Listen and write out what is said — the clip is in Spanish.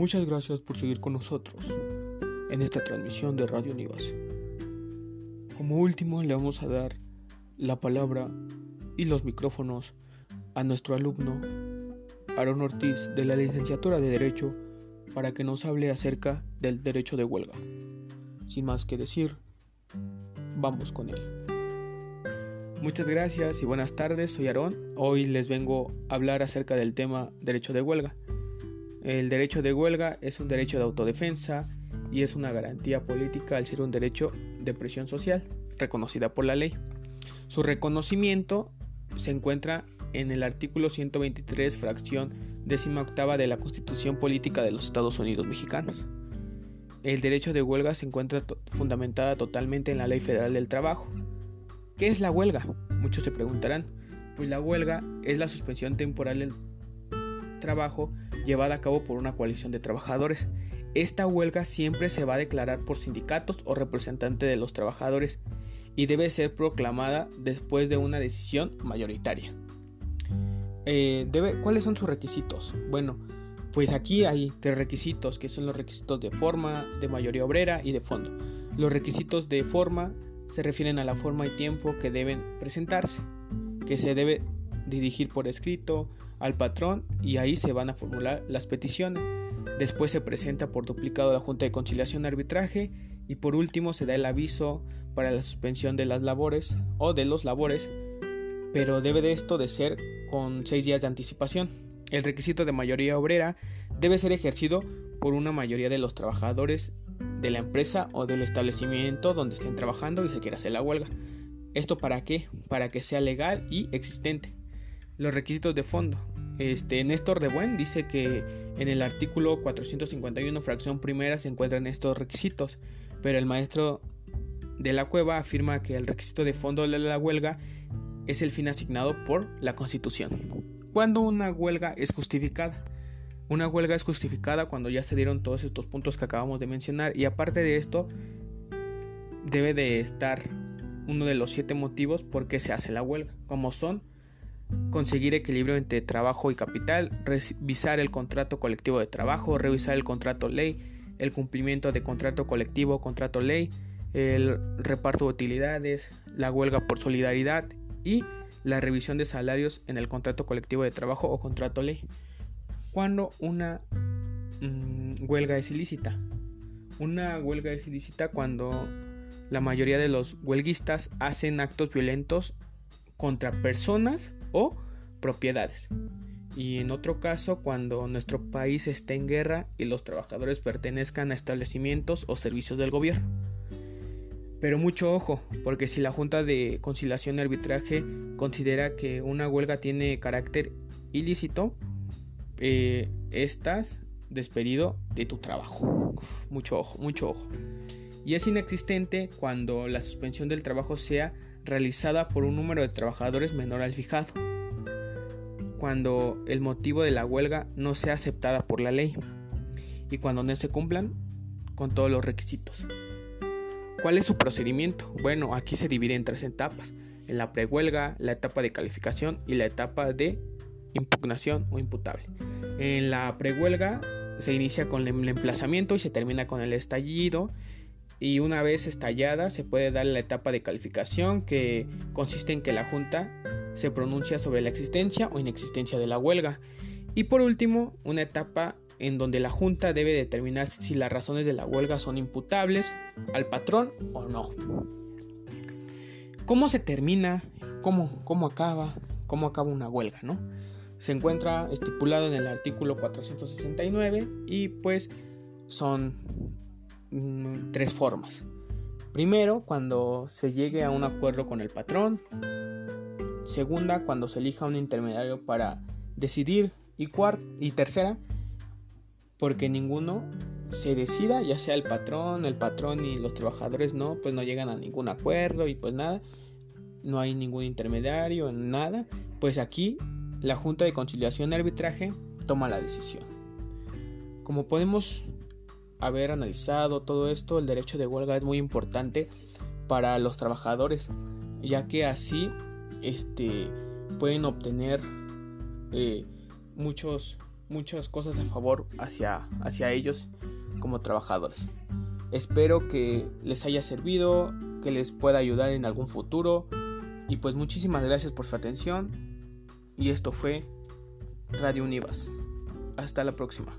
Muchas gracias por seguir con nosotros en esta transmisión de Radio Univas. Como último le vamos a dar la palabra y los micrófonos a nuestro alumno Aaron Ortiz de la licenciatura de Derecho para que nos hable acerca del derecho de huelga. Sin más que decir, vamos con él. Muchas gracias y buenas tardes, soy Aarón. Hoy les vengo a hablar acerca del tema derecho de huelga. El derecho de huelga es un derecho de autodefensa y es una garantía política al ser un derecho de presión social reconocida por la ley. Su reconocimiento se encuentra en el artículo 123, fracción décima octava de la Constitución Política de los Estados Unidos Mexicanos. El derecho de huelga se encuentra fundamentada totalmente en la Ley Federal del Trabajo. ¿Qué es la huelga? Muchos se preguntarán. Pues la huelga es la suspensión temporal del trabajo llevada a cabo por una coalición de trabajadores. Esta huelga siempre se va a declarar por sindicatos o representantes de los trabajadores y debe ser proclamada después de una decisión mayoritaria. Eh, ¿Cuáles son sus requisitos? Bueno, pues aquí hay tres requisitos, que son los requisitos de forma, de mayoría obrera y de fondo. Los requisitos de forma se refieren a la forma y tiempo que deben presentarse, que se debe dirigir por escrito al patrón y ahí se van a formular las peticiones. Después se presenta por duplicado a la Junta de Conciliación y Arbitraje y por último se da el aviso para la suspensión de las labores o de los labores, pero debe de esto de ser con seis días de anticipación. El requisito de mayoría obrera debe ser ejercido por una mayoría de los trabajadores de la empresa o del establecimiento donde estén trabajando y se quiera hacer la huelga. ¿Esto para qué? Para que sea legal y existente. Los requisitos de fondo. Este, Néstor de Buen dice que en el artículo 451 fracción primera se encuentran estos requisitos, pero el maestro de la cueva afirma que el requisito de fondo de la huelga es el fin asignado por la Constitución. Cuando una huelga es justificada? Una huelga es justificada cuando ya se dieron todos estos puntos que acabamos de mencionar y aparte de esto debe de estar uno de los siete motivos por qué se hace la huelga, como son conseguir equilibrio entre trabajo y capital, revisar el contrato colectivo de trabajo, revisar el contrato ley, el cumplimiento de contrato colectivo contrato ley, el reparto de utilidades, la huelga por solidaridad y la revisión de salarios en el contrato colectivo de trabajo o contrato ley. Cuando una mm, huelga es ilícita. Una huelga es ilícita cuando la mayoría de los huelguistas hacen actos violentos contra personas o propiedades. Y en otro caso, cuando nuestro país esté en guerra y los trabajadores pertenezcan a establecimientos o servicios del gobierno. Pero mucho ojo, porque si la Junta de Conciliación y Arbitraje considera que una huelga tiene carácter ilícito, eh, estás despedido de tu trabajo. Mucho ojo, mucho ojo. Y es inexistente cuando la suspensión del trabajo sea realizada por un número de trabajadores menor al fijado. Cuando el motivo de la huelga no sea aceptada por la ley. Y cuando no se cumplan con todos los requisitos. ¿Cuál es su procedimiento? Bueno, aquí se divide en tres etapas. En la prehuelga, la etapa de calificación y la etapa de impugnación o imputable. En la prehuelga se inicia con el emplazamiento y se termina con el estallido. Y una vez estallada se puede dar la etapa de calificación que consiste en que la Junta se pronuncia sobre la existencia o inexistencia de la huelga. Y por último, una etapa en donde la Junta debe determinar si las razones de la huelga son imputables al patrón o no. ¿Cómo se termina? ¿Cómo, cómo acaba? ¿Cómo acaba una huelga? ¿no? Se encuentra estipulado en el artículo 469 y pues son mm, tres formas. Primero, cuando se llegue a un acuerdo con el patrón. Segunda, cuando se elija un intermediario para decidir. Y, y tercera, porque ninguno se decida, ya sea el patrón, el patrón y los trabajadores no, pues no llegan a ningún acuerdo y pues nada, no hay ningún intermediario, nada, pues aquí la Junta de Conciliación y Arbitraje toma la decisión. Como podemos haber analizado todo esto, el derecho de huelga es muy importante para los trabajadores, ya que así este, pueden obtener eh, muchos muchas cosas a favor hacia, hacia ellos como trabajadores. Espero que les haya servido, que les pueda ayudar en algún futuro. Y pues muchísimas gracias por su atención. Y esto fue Radio Univas. Hasta la próxima.